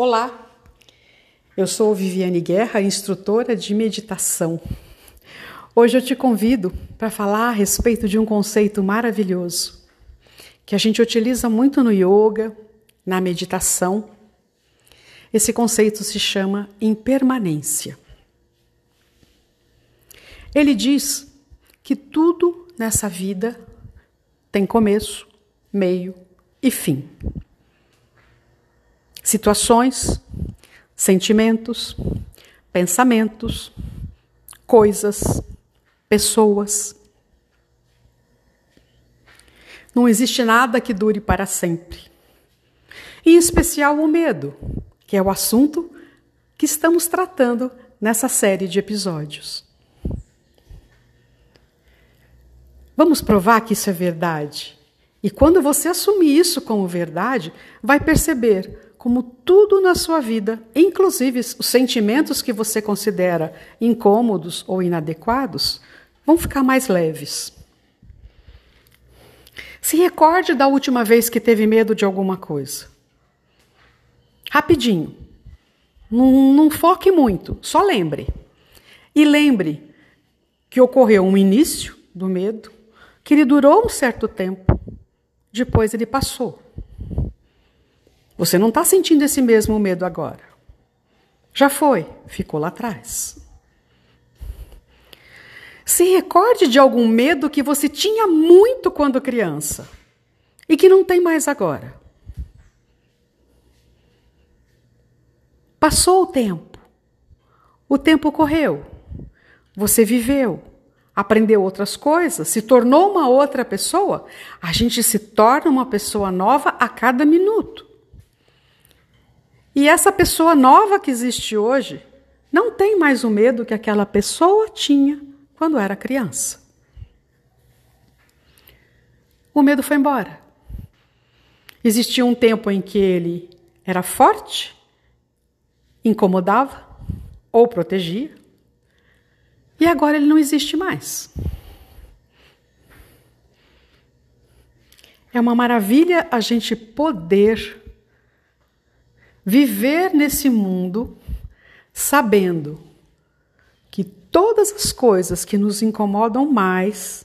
Olá, eu sou Viviane Guerra, instrutora de meditação. Hoje eu te convido para falar a respeito de um conceito maravilhoso que a gente utiliza muito no yoga, na meditação. Esse conceito se chama impermanência. Ele diz que tudo nessa vida tem começo, meio e fim situações, sentimentos, pensamentos, coisas, pessoas. Não existe nada que dure para sempre. Em especial o medo, que é o assunto que estamos tratando nessa série de episódios. Vamos provar que isso é verdade. E quando você assumir isso como verdade, vai perceber como tudo na sua vida, inclusive os sentimentos que você considera incômodos ou inadequados, vão ficar mais leves. Se recorde da última vez que teve medo de alguma coisa. Rapidinho. Não, não foque muito, só lembre. E lembre que ocorreu um início do medo, que ele durou um certo tempo, depois ele passou. Você não está sentindo esse mesmo medo agora. Já foi, ficou lá atrás. Se recorde de algum medo que você tinha muito quando criança e que não tem mais agora. Passou o tempo. O tempo correu. Você viveu, aprendeu outras coisas, se tornou uma outra pessoa. A gente se torna uma pessoa nova a cada minuto. E essa pessoa nova que existe hoje não tem mais o medo que aquela pessoa tinha quando era criança. O medo foi embora. Existia um tempo em que ele era forte, incomodava ou protegia, e agora ele não existe mais. É uma maravilha a gente poder viver nesse mundo sabendo que todas as coisas que nos incomodam mais,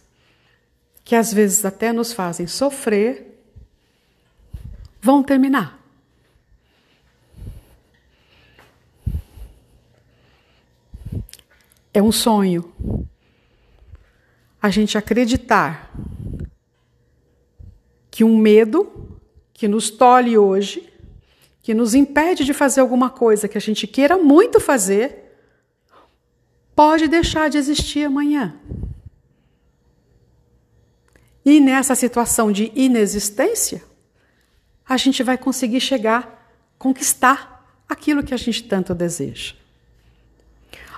que às vezes até nos fazem sofrer, vão terminar. É um sonho a gente acreditar que um medo que nos tolhe hoje que nos impede de fazer alguma coisa que a gente queira muito fazer, pode deixar de existir amanhã. E nessa situação de inexistência, a gente vai conseguir chegar, conquistar aquilo que a gente tanto deseja.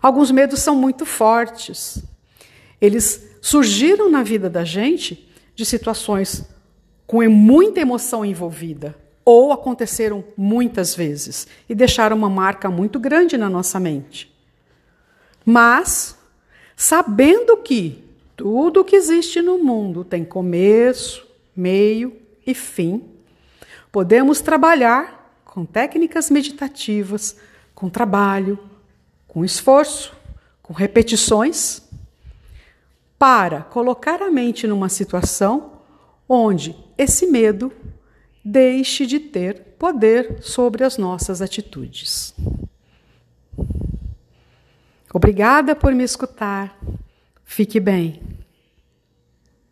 Alguns medos são muito fortes. Eles surgiram na vida da gente de situações com muita emoção envolvida ou aconteceram muitas vezes e deixaram uma marca muito grande na nossa mente. Mas, sabendo que tudo que existe no mundo tem começo, meio e fim, podemos trabalhar com técnicas meditativas, com trabalho, com esforço, com repetições, para colocar a mente numa situação onde esse medo deixe de ter poder sobre as nossas atitudes. Obrigada por me escutar. Fique bem.